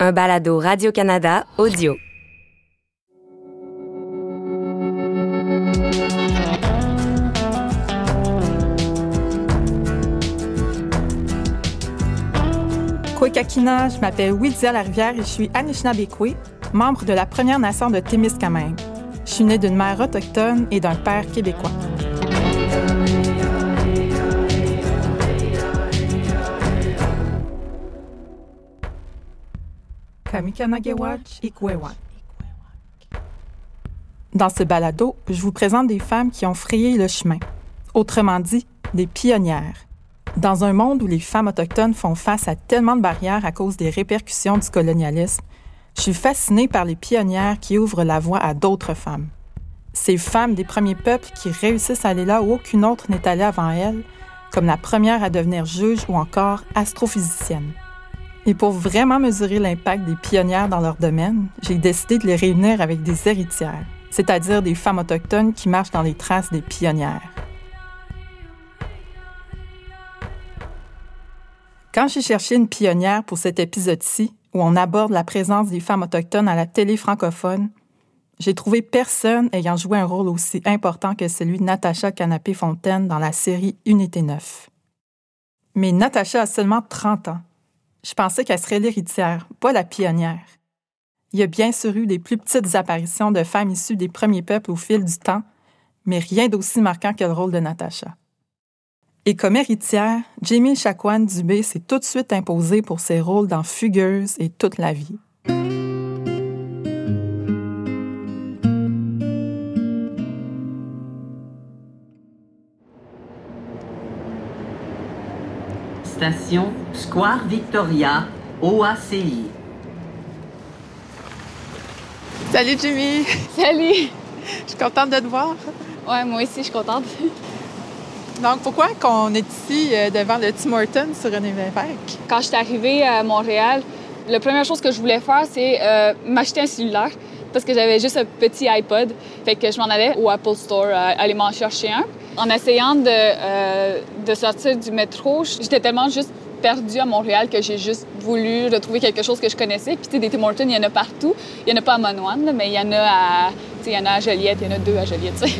Un balado Radio-Canada audio. Kwekakina, je m'appelle Widia Larivière et je suis Anishinabekwe, membre de la Première Nation de Témiscamingue. Je suis née d'une mère autochtone et d'un père québécois. Dans ce balado, je vous présente des femmes qui ont frayé le chemin. Autrement dit, des pionnières. Dans un monde où les femmes autochtones font face à tellement de barrières à cause des répercussions du colonialisme, je suis fascinée par les pionnières qui ouvrent la voie à d'autres femmes. Ces femmes des premiers peuples qui réussissent à aller là où aucune autre n'est allée avant elles, comme la première à devenir juge ou encore astrophysicienne. Et pour vraiment mesurer l'impact des pionnières dans leur domaine, j'ai décidé de les réunir avec des héritières, c'est-à-dire des femmes autochtones qui marchent dans les traces des pionnières. Quand j'ai cherché une pionnière pour cet épisode-ci, où on aborde la présence des femmes autochtones à la télé francophone, j'ai trouvé personne ayant joué un rôle aussi important que celui de Natacha Canapé-Fontaine dans la série Unité 9. Mais Natacha a seulement 30 ans. Je pensais qu'elle serait l'héritière, pas la pionnière. Il y a bien sûr eu des plus petites apparitions de femmes issues des premiers peuples au fil du temps, mais rien d'aussi marquant que le rôle de Natacha. Et comme héritière, Jamie Chakwan Dubé s'est tout de suite imposée pour ses rôles dans Fugueuse et Toute la vie. Station Square Victoria, OACI. Salut Jimmy! Salut! Je suis contente de te voir. Ouais, moi aussi, je suis contente. Donc, pourquoi qu'on est ici euh, devant le Tim Hortons sur René Lévesque? Quand je suis arrivée à Montréal, la première chose que je voulais faire, c'est euh, m'acheter un cellulaire parce que j'avais juste un petit iPod. Fait que je m'en allais au Apple Store euh, aller m'en chercher un. En essayant de, euh, de sortir du métro, j'étais tellement juste perdue à Montréal que j'ai juste voulu retrouver quelque chose que je connaissais. Puis, tu sais, des Tim Hortons, il y en a partout. Il y en a pas à Monoine, mais il y en a à, il y en a à Joliette, il y en a deux à Joliette, tu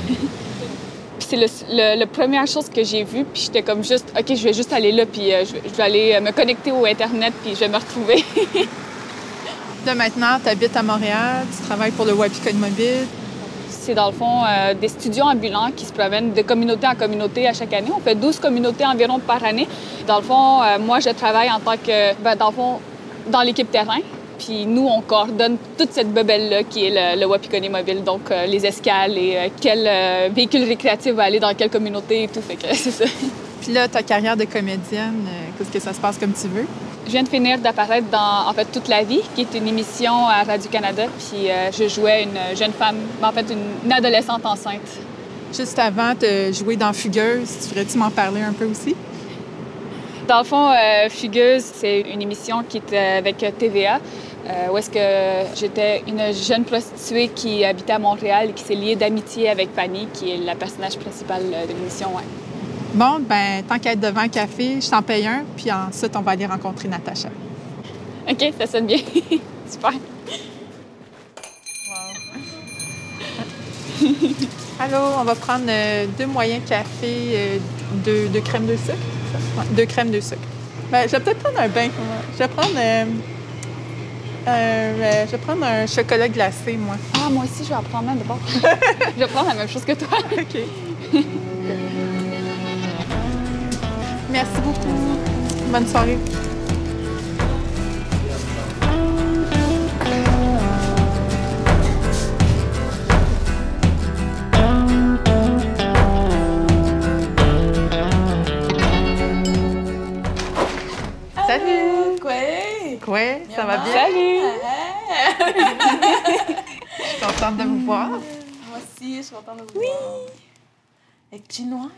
c'est la première chose que j'ai vue, puis j'étais comme juste, OK, je vais juste aller là, puis euh, je, vais- aller me connecter au Internet, puis je vais me retrouver. De maintenant, tu habites à Montréal, tu travailles pour le Wapikon Mobile. C'est dans le fond euh, des studios ambulants qui se promènent de communauté en communauté à chaque année. On fait 12 communautés environ par année. Dans le fond, euh, moi, je travaille en tant que, ben, dans le fond, dans l'équipe terrain. Puis nous, on coordonne toute cette bebelle-là qui est le, le Mobile, donc euh, les escales et quel véhicule récréatif va aller dans quelle communauté et tout. Fait que c'est ça. Puis là, ta carrière de comédienne, euh, qu'est-ce que ça se passe comme tu veux? Je viens de finir d'apparaître dans en fait toute la vie, qui est une émission à Radio Canada. Puis euh, je jouais une jeune femme, en fait une, une adolescente enceinte. Juste avant de jouer dans Fugueuse, tu voudrais-tu m'en parler un peu aussi? Dans le fond, euh, Fugueuse, c'est une émission qui est euh, avec TVA, euh, où est-ce que j'étais une jeune prostituée qui habitait à Montréal et qui s'est liée d'amitié avec Fanny, qui est la personnage principal euh, de l'émission. Ouais. Bon, ben tant qu'à être devant un café, je t'en paye un, puis ensuite, on va aller rencontrer Natacha. OK, ça sonne bien. Super. Allô, on va prendre euh, deux moyens café, euh, deux, deux crèmes de sucre. Ouais, deux crèmes de sucre. Ben, je vais peut-être prendre un bain. Je vais prendre, euh, euh, je vais prendre un chocolat glacé, moi. Ah, moi aussi, je vais en prendre un de bord. je vais prendre la même chose que toi. OK. Merci beaucoup. Bonne soirée. Salut! Quoi? Ouais, ça va bien? Salut! Je suis contente de vous voir. Moi aussi, je suis contente de vous voir. Avec chinois.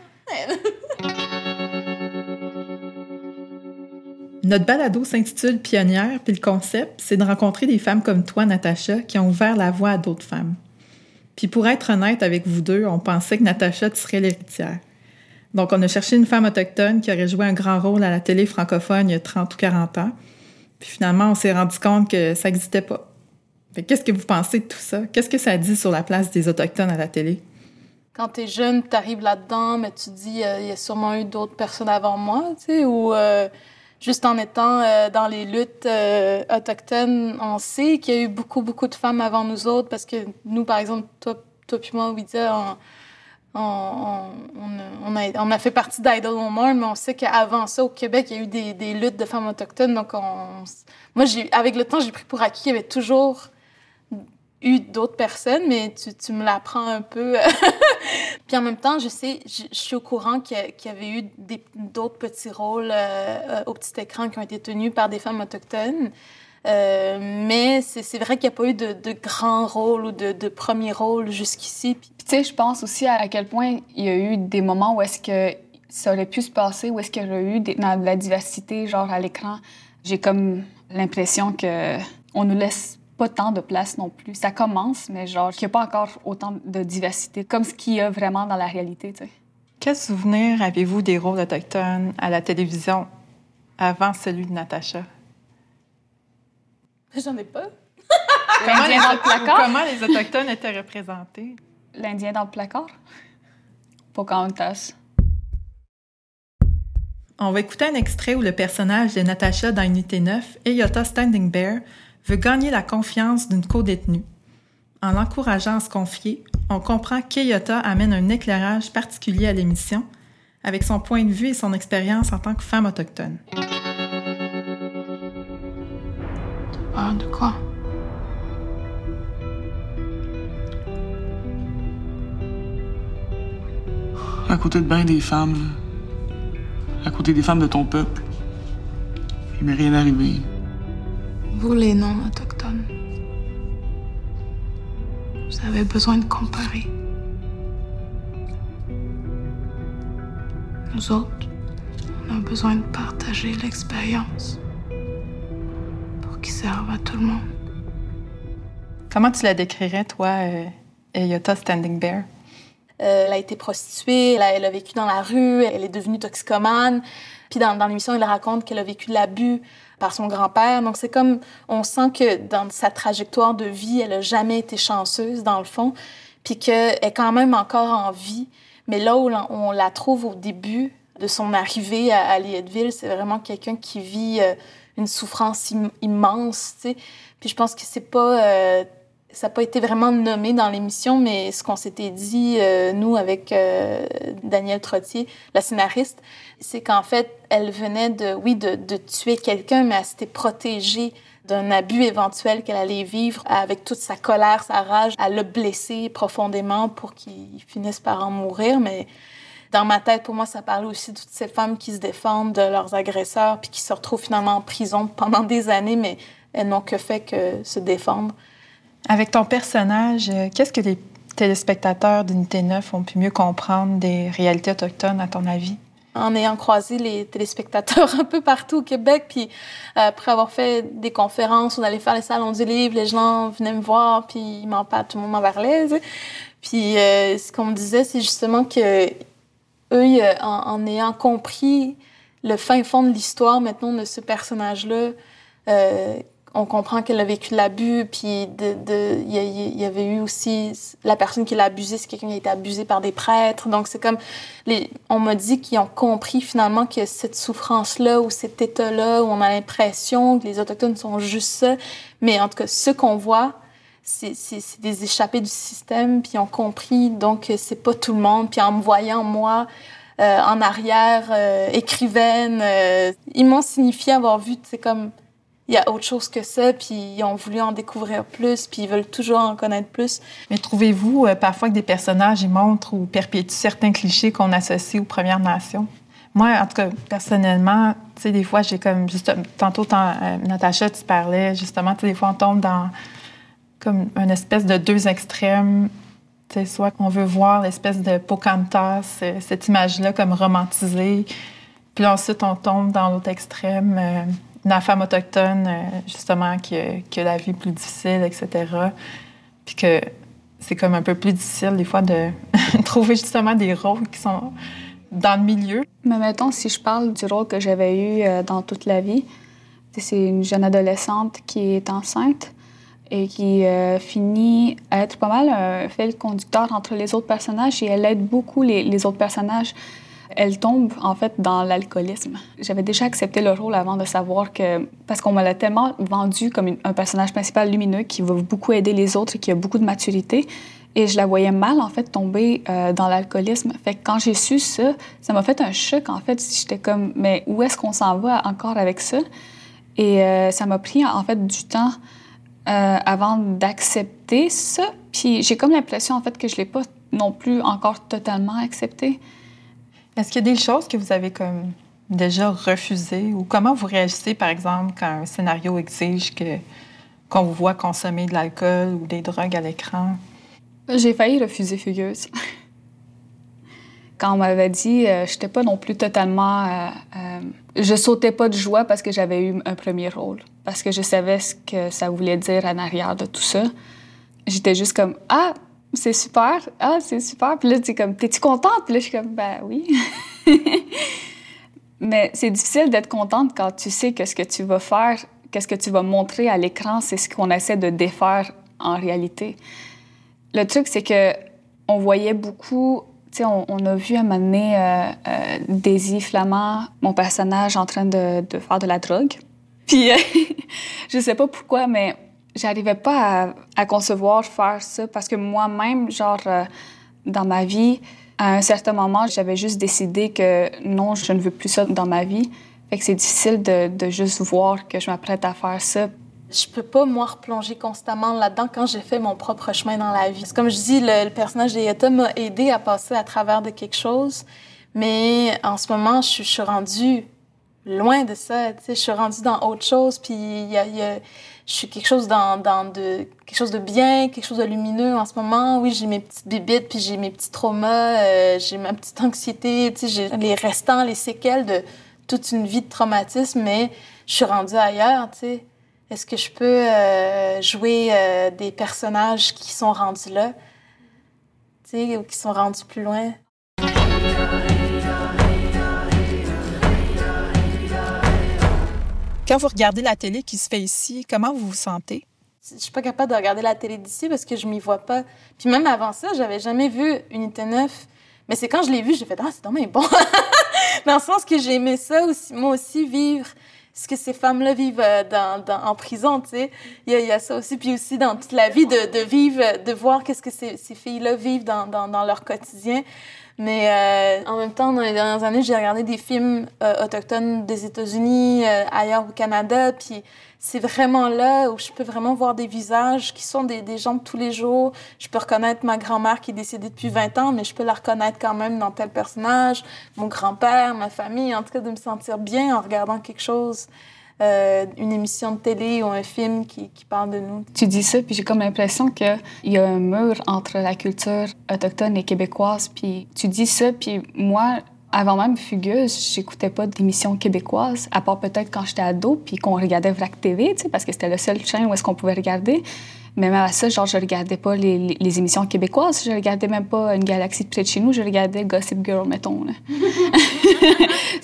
Notre balado s'intitule Pionnière, puis le concept, c'est de rencontrer des femmes comme toi, Natacha, qui ont ouvert la voie à d'autres femmes. Puis pour être honnête avec vous deux, on pensait que Natacha, tu serais l'héritière. Donc, on a cherché une femme autochtone qui aurait joué un grand rôle à la télé francophone il y a 30 ou 40 ans. Puis finalement, on s'est rendu compte que ça n'existait pas. Qu'est-ce que vous pensez de tout ça? Qu'est-ce que ça dit sur la place des Autochtones à la télé? Quand tu es jeune, tu arrives là-dedans, mais tu dis, euh, il y a sûrement eu d'autres personnes avant moi, tu sais, ou euh, juste en étant euh, dans les luttes autochtones, on sait qu'il y a eu beaucoup, beaucoup de femmes avant nous autres, parce que nous, par exemple, toi, toi puis moi, Ouida, on, on, a, fait partie d'Idle Woman, mais on sait qu'avant ça, au Québec, il y a eu des, luttes de femmes autochtones. Donc, on, moi, avec le temps, j'ai pris pour acquis qu'il y avait toujours eu d'autres personnes, mais tu, tu me l'apprends un peu. Puis en même temps, je sais, je, suis au courant qu'il y, avait eu d'autres petits rôles euh, euh, au petit écran qui ont été tenus par des femmes autochtones. Euh, mais c'est vrai qu'il n'y a pas eu de, de grands rôles ou de, de premiers rôles jusqu'ici. Puis tu sais, je pense aussi à, quel point il y a eu des moments où est-ce que ça aurait pu se passer, où est-ce qu'il y aurait eu des, de la diversité, genre à l'écran. J'ai comme l'impression que on nous laisse pas tant de place non plus. Ça commence, mais genre, qu'il n'y a pas encore autant de diversité comme ce qu'il y a vraiment dans la réalité, tu sais. Quel souvenir avez-vous des rôles autochtones à la télévision avant celui de Natacha? J'en ai pas. L'Indien dans le placard? Comment les Autochtones étaient représentés? L'Indien dans le placard? Pocahontas. On va écouter un extrait où le personnage de Natacha dans Unité 9, Eyota Standing Bear, veut gagner la confiance d'une co-détenue. En l'encourageant à se confier, on comprend qu'Eyota amène un éclairage particulier à l'émission, avec son point de vue et son expérience en tant que femme autochtone. Ah, de quoi? À côté de bien des femmes, à côté des femmes de ton peuple, il m'est rien arrivé. Vous, les non-autochtones, vous avez besoin de comparer. Nous autres, on a besoin de partager l'expérience pour qu'il serve à tout le monde. Comment tu la décrirais, toi, euh, Standing Bear? Euh, elle a été prostituée, elle a, vécu dans la rue, elle est devenue toxicomane. Puis dans, dans l'émission, il raconte qu'elle a vécu de l'abus par son grand-père. Donc, c'est comme, on sent que dans sa trajectoire de vie, elle a jamais été chanceuse, dans le fond, puis qu'elle est quand même encore en vie. Mais là où on la trouve au début de son arrivée à, à c'est vraiment quelqu'un qui vit euh, une souffrance immense, tu sais. Puis je pense que c'est pas... Euh, ça n'a pas été vraiment nommé dans l'émission, mais ce qu'on s'était dit, euh, nous, avec euh, Danielle Trottier, la scénariste, c'est qu'en fait, elle venait de, oui, de, de tuer quelqu'un, mais elle s'était protégée d'un abus éventuel qu'elle allait vivre avec toute sa colère, sa rage. Elle l'a blessé profondément pour qu'il finisse par en mourir, mais dans ma tête, pour moi, ça parlait aussi de toutes ces femmes qui se défendent de leurs agresseurs puis qui se retrouvent finalement en prison pendant des années, mais elles n'ont que fait que se défendre. Avec ton personnage, euh, qu'est-ce que les téléspectateurs d'Unité 9 ont pu mieux comprendre des réalités autochtones, à ton avis? En ayant croisé les téléspectateurs un peu partout au Québec, puis euh, après avoir fait des conférences, on allait faire les salons du livre, les gens venaient me voir, puis ils m'en parlent, tout le monde m'en parlait. Puis euh, ce qu'on me disait, c'est justement que eux, en, ayant compris le fin fond de l'histoire maintenant de ce personnage-là, on comprend qu'elle a vécu de l'abus, puis il de, y, avait eu aussi la personne qui l'a abusé, c'est quelqu'un qui a été abusé par des prêtres. Donc c'est comme, les, on m'a dit qu'ils ont compris finalement que cette souffrance-là ou cet état-là où on a l'impression que les autochtones sont juste ça, mais en tout cas ce qu'on voit, c'est des échappés du système, puis ils ont compris donc c'est pas tout le monde. Puis en me voyant moi euh, en arrière, euh, écrivaine, euh, ils m'ont signifié avoir vu, c'est comme il y a autre chose que ça, puis ils ont voulu en découvrir plus, puis ils veulent toujours en connaître plus. Mais trouvez-vous euh, parfois que des personnages, ils montrent ou perpétuent certains clichés qu'on associe aux Premières Nations? Moi, en tout cas, personnellement, tu sais, des fois, j'ai comme, juste, tantôt, euh, Natacha, tu parlais, justement, tu sais, des fois, on tombe dans comme une espèce de deux extrêmes. Tu sais, soit qu'on veut voir l'espèce de Pocahontas, euh, cette image-là comme romantisée, puis ensuite, on tombe dans l'autre extrême la femme autochtone, euh, justement, qui a, la vie plus difficile, etc. Puis que c'est comme un peu plus difficile, des fois, de trouver justement des rôles qui sont dans le milieu. Mais mettons, si je parle du rôle que j'avais eu euh, dans toute la vie, C'est une jeune adolescente qui est enceinte et qui euh, finit à être pas mal un fil conducteur entre les autres personnages et elle aide beaucoup les, les autres personnages. Elle tombe en fait dans l'alcoolisme. J'avais déjà accepté le rôle avant de savoir que, parce qu'on me l'a tellement vendu comme un personnage principal lumineux qui va beaucoup aider les autres et qui a beaucoup de maturité. Et je la voyais mal, en fait, tomber euh, dans l'alcoolisme. Fait que quand j'ai su ça, ça m'a fait un choc, en fait. J'étais comme, mais où est-ce qu'on s'en va encore avec ça? Et euh, ça m'a pris, en fait, du temps euh, avant d'accepter ça. Puis j'ai comme l'impression, en fait, que je l'ai pas non plus encore totalement accepté. Est-ce qu'il y a des choses que vous avez comme déjà refusées ou comment vous réagissez, par exemple, quand un scénario exige que qu'on vous voit consommer de l'alcool ou des drogues à l'écran? J'ai failli refuser Fugueuse. Quand on m'avait dit, euh, j'étais pas non plus totalement. euh, euh, je sautais pas de joie parce que j'avais eu un premier rôle, parce que je savais ce que ça voulait dire en arrière de tout ça. J'étais juste comme ah c'est super, ah c'est super. Puis là tu comme t'es-tu contente? Puis là je suis comme ben oui. Mais c'est difficile d'être contente quand tu sais que ce que tu vas faire, qu'est-ce que tu vas montrer à l'écran, c'est ce qu'on essaie de défaire en réalité. Le truc, c'est que on voyait beaucoup. Tu sais, on, on a vu à un moment donné euh, euh, Daisy Flamand, mon personnage, en train de, de faire de la drogue. Puis, euh, je sais pas pourquoi, mais j'arrivais pas à, concevoir faire ça parce que moi-même, genre, euh, dans ma vie, à un certain moment, j'avais juste décidé que non, je ne veux plus ça dans ma vie. Fait que c'est difficile de, juste voir que je m'apprête à faire ça. Je peux pas, moi, replonger constamment là-dedans quand j'ai fait mon propre chemin dans la vie. Comme je dis, le, le personnage d'Eyota m'a aidé à passer à travers de quelque chose. Mais en ce moment, je, suis- rendue loin de ça. Je suis rendue dans autre chose. Puis il y a- je suis quelque chose dans, de quelque chose de bien, quelque chose de lumineux en ce moment. Oui, j'ai mes petites bibites, puis j'ai mes petits traumas, euh, j'ai ma petite anxiété. Tu sais, j'ai les restants, les séquelles de toute une vie de traumatisme. Mais je suis rendue ailleurs. Tu sais. Est-ce que je peux euh, jouer euh, des personnages qui sont rendus là, tu sais, ou qui sont rendus plus loin? Quand vous regardez la télé qui se fait ici, comment vous vous sentez? Je suis pas capable de regarder la télé d'ici parce que je m'y vois pas. Puis même avant ça, j'avais jamais vu Unité 9. Mais c'est quand je l'ai vu, j'ai fait « Ah, c'est dommage bon! » Dans le sens que j'ai aimé ça aussi, moi aussi, vivre ce que ces femmes-là vivent euh, en prison, tu sais. Il y, a, ça aussi. Puis aussi dans toute la vie, de, vivre, de voir qu'est-ce que ces, filles-là vivent dans leur quotidien. Mais euh, en même temps, dans les dernières années, j'ai regardé des films euh, autochtones des États-Unis, euh, ailleurs au Canada, puis c'est vraiment là où je peux vraiment voir des visages qui sont des, des gens de tous les jours. Je peux reconnaître ma grand-mère qui est décédée depuis 20 ans, mais je peux la reconnaître quand même dans tel personnage, mon grand-père, ma famille, en tout cas de me sentir bien en regardant quelque chose, euh, une émission de télé ou un film qui, qui parle de nous. Tu dis ça, puis j'ai comme l'impression qu'il y a un mur entre la culture autochtone et québécoise. Puis tu dis ça, puis moi, avant même Fugueuse, j'écoutais pas d'émissions québécoises, à part peut-être quand j'étais ado, puis qu'on regardait VRAC TV, tu sais, parce que c'était le seul chaîne où est-ce qu'on pouvait regarder. Mais même à ça, genre, je regardais pas les, les- les émissions québécoises, je regardais même pas Une galaxie de près de chez nous, je regardais Gossip Girl, mettons.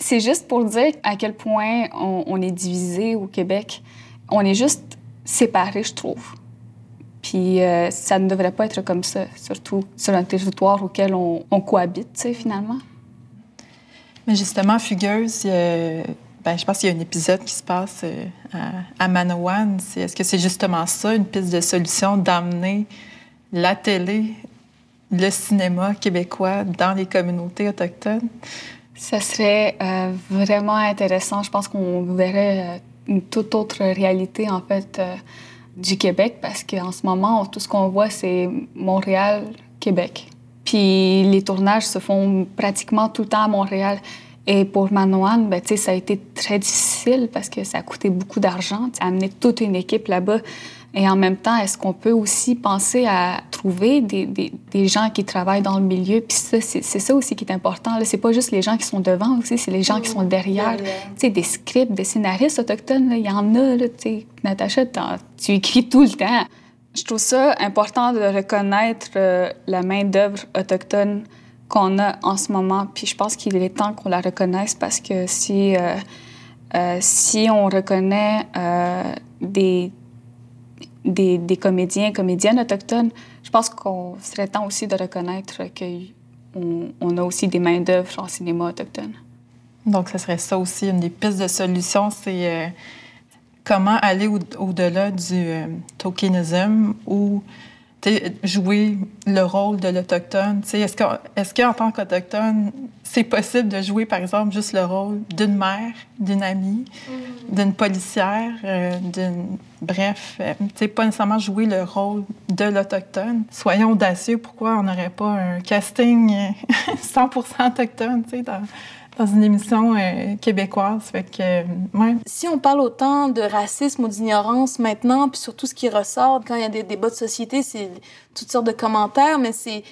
C'est juste pour dire à quel point on, est divisé au Québec. On est juste séparés, je trouve. Puis euh, ça ne devrait pas être comme ça, surtout sur un territoire auquel on, cohabite, tu sais, finalement. Mais justement, Fugueuse, ben, je pense qu'il y a un épisode qui se passe euh, à, à Est-ce que c'est justement ça, une piste de solution, d'amener la télé, le cinéma québécois dans les communautés autochtones? Ça serait euh, vraiment intéressant. Je pense qu'on verrait euh, une toute autre réalité, en fait, euh, du Québec, parce qu'en ce moment, tout ce qu'on voit, c'est Montréal, Québec. Puis les tournages se font pratiquement tout le temps à Montréal. Et pour Manoan, ben, ça a été très difficile parce que ça a coûté beaucoup d'argent. Amener toute une équipe là-bas. Et en même temps, est-ce qu'on peut aussi penser à trouver des, des, des gens qui travaillent dans le milieu? Puis ça, c'est ça aussi qui est important. C'est pas juste les gens qui sont devant aussi, c'est les gens qui sont derrière. derrière. Tu sais, des scripts, des scénaristes autochtones, il y en a, là, tu sais. Natacha, tu écris tout le temps. Je trouve ça important de reconnaître euh, la main-d'œuvre autochtone qu'on a en ce moment. Puis je pense qu'il est temps qu'on la reconnaisse parce que si euh, euh, si on reconnaît des, des, des, comédiens, comédiennes autochtones, je pense qu'on serait temps aussi de reconnaître qu'on on a aussi des main-d'œuvre en cinéma autochtone. Donc, ce serait ça aussi, une des pistes de solution, c'est euh, comment aller au-delà du euh, tokenisme ou jouer le rôle de l'Autochtone. Est-ce qu'en est qu tant qu'Autochtone, c'est possible de jouer, par exemple, juste le rôle d'une mère, d'une amie, mm. d'une policière, euh, d'une... Bref, euh, pas nécessairement jouer le rôle de l'Autochtone. Soyons audacieux, pourquoi on n'aurait pas un casting 100 autochtone, tu sais, dans dans une émission euh, québécoise. Fait que, euh. Si on parle autant de racisme ou d'ignorance maintenant, puis surtout ce qui ressort quand il y a des débats de société, c'est toutes sortes de commentaires, mais c'est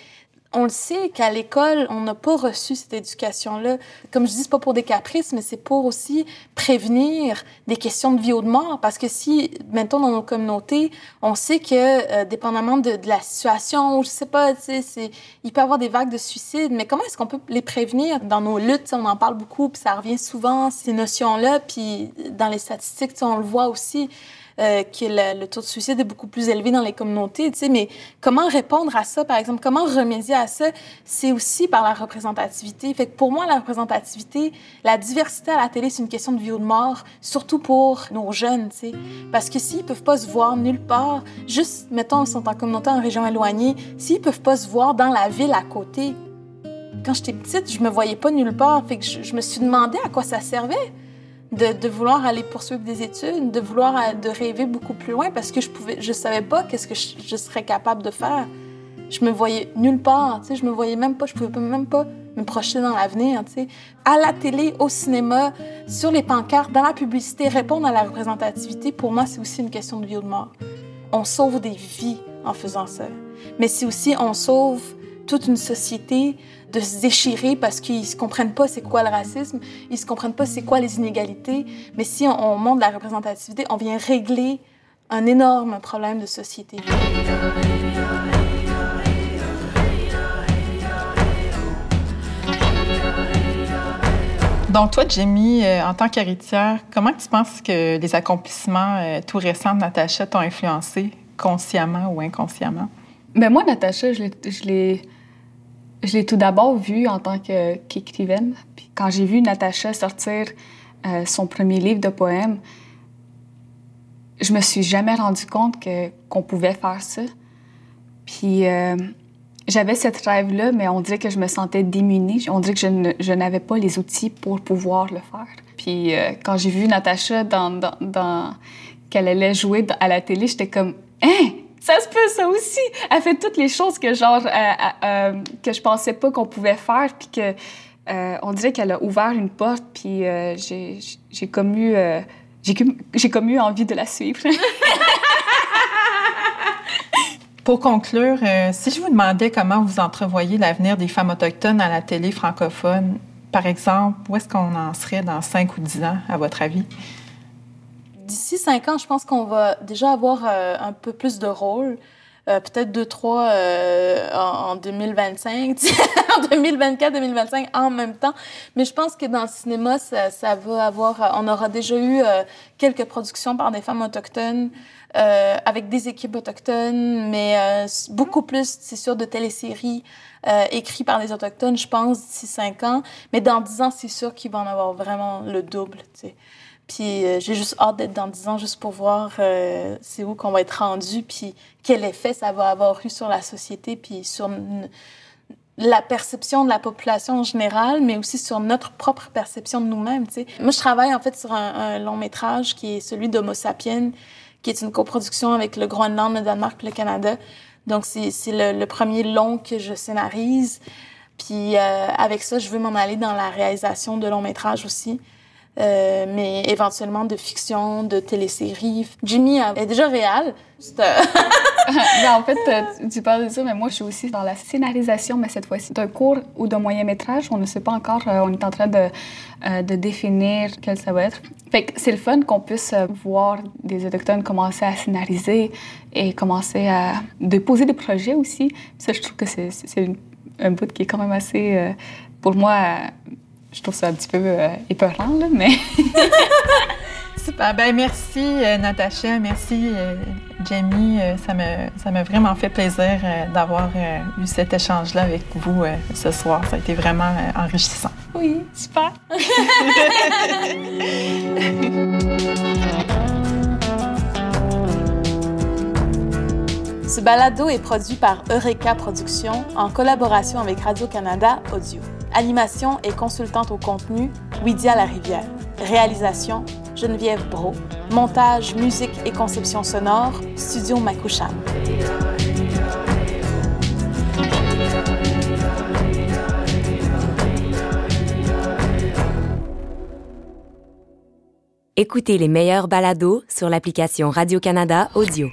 on le sait qu'à l'école, on n'a pas reçu cette éducation-là. Comme je dis, c'est pas pour des caprices, mais c'est pour aussi prévenir des questions de vie ou de mort. Parce que si, maintenant, dans nos communautés, on sait que, euh, dépendamment de, la situation, je sais pas, tu sais, il peut y avoir des vagues de suicide, mais comment est-ce qu'on peut les prévenir? Dans nos luttes? On en parle beaucoup, puis ça revient souvent, ces notions-là, puis dans les statistiques, on le voit aussi. Euh, que le, taux de suicide est beaucoup plus élevé dans les communautés, tu sais, mais comment répondre à ça, par exemple, comment remédier à ça, c'est aussi par la représentativité. Fait que pour moi, la représentativité, la diversité à la télé, c'est une question de vie ou de mort, surtout pour nos jeunes, tu sais, parce que s'ils peuvent pas se voir nulle part, juste, mettons, ils sont en communauté en région éloignée, s'ils peuvent pas se voir dans la ville à côté, quand j'étais petite, je me voyais pas nulle part, fait que je, je me suis demandé à quoi ça servait de, vouloir aller poursuivre des études, de vouloir euh, de rêver beaucoup plus loin parce que je pouvais, je savais pas qu'est-ce que je, serais capable de faire. Je me voyais nulle part, tu sais, je me voyais même pas, je pouvais même pas me projeter dans l'avenir, tu sais. À la télé, au cinéma, sur les pancartes, dans la publicité, répondre à la représentativité, pour moi, c'est aussi une question de vie ou de mort. On sauve des vies en faisant ça. Mais c'est aussi, on sauve toute une société de se déchirer parce qu'ils se comprennent pas c'est quoi le racisme, ils se comprennent pas c'est quoi les inégalités. Mais si on, on montre la représentativité, on vient régler un énorme problème de société. Donc, toi, Jamie, euh, en tant qu'héritière, comment tu penses que les accomplissements euh, tout récents de Natacha t'ont influencé, consciemment ou inconsciemment? Ben, moi, Natacha, je l'ai je l'ai tout d'abord vue en tant qu'écrivaine. Puis quand j'ai vu Natacha sortir euh, son premier livre de poèmes, je me suis jamais rendu compte que qu'on pouvait faire ça. Puis euh, j'avais cette rêve-là, mais on dirait que je me sentais démunie. On dirait que je, n'avais pas les outils pour pouvoir le faire. Puis euh, quand j'ai vu Natacha dans, dans qu'elle allait jouer à la télé, j'étais comme Hein? Ça se peut ça aussi. Elle fait toutes les choses que genre euh, euh, euh, que je pensais pas qu'on pouvait faire, puis que on dirait qu'elle a ouvert une porte, puis j'ai j'ai comme eu j'ai comme envie de la suivre. Pour conclure, si je vous demandais comment vous entrevoyez l'avenir des femmes autochtones à la télé francophone, par exemple, où est-ce qu'on en serait dans 5 ou 10 ans, à votre avis? D'ici cinq ans, je pense qu'on va déjà avoir euh, un peu plus de rôle. Euh, peut-être deux, trois euh, en, 2025, en 2024, 2025 en même temps. Mais je pense que dans le cinéma, ça, ça va avoir... On aura déjà eu quelques productions par des femmes autochtones, avec des équipes autochtones, mais beaucoup plus, c'est sûr, de téléséries écrites par des autochtones, je pense, d'ici cinq ans. Mais dans dix ans, c'est sûr qu'il va en avoir vraiment le double. Puis euh, j'ai juste hâte d'être dans 10 ans juste pour voir euh, c'est où qu'on va être rendu, puis quel effet ça va avoir eu sur la société, puis sur la perception de la population en général, mais aussi sur notre propre perception de nous-mêmes. Moi, je travaille en fait sur un, long métrage qui est celui d'Homo sapiens, qui est une coproduction avec le Groenland, le Danemark et le Canada. Donc, c'est le, le, premier long que je scénarise. Puis euh, avec ça, je veux m'en aller dans la réalisation de long métrage aussi. Euh, mais éventuellement de fiction, de télésérie. Jimmy est déjà réel. en fait, euh, tu parles de ça, mais moi, je suis aussi dans la scénarisation, mais cette fois-ci d'un court ou d'un moyen métrage. On ne sait pas encore. Euh, on est en train de, de définir quel ça va être. Fait que c'est le fun qu'on puisse voir des autochtones commencer à scénariser et commencer à déposer des projets aussi. Ça, je trouve que c'est un bout qui est quand même assez, pour moi, je trouve ça un petit peu euh, épeurant, là, mais... Super. Ben, merci, euh, Natacha. Merci, euh, Jamie. Euh, ça m'a ça m'a vraiment fait plaisir euh, d'avoir euh, eu cet échange-là avec vous euh, ce soir. Ça a été vraiment euh, enrichissant. Oui, super. Ce balado est produit par Eureka Productions en collaboration avec Radio-Canada Audio. Animation et consultante au contenu, Widia Larivière. Réalisation, Geneviève Bro. Montage, musique et conception sonore, Studio Makusham. Écoutez les meilleurs balados sur l'application Radio-Canada Audio.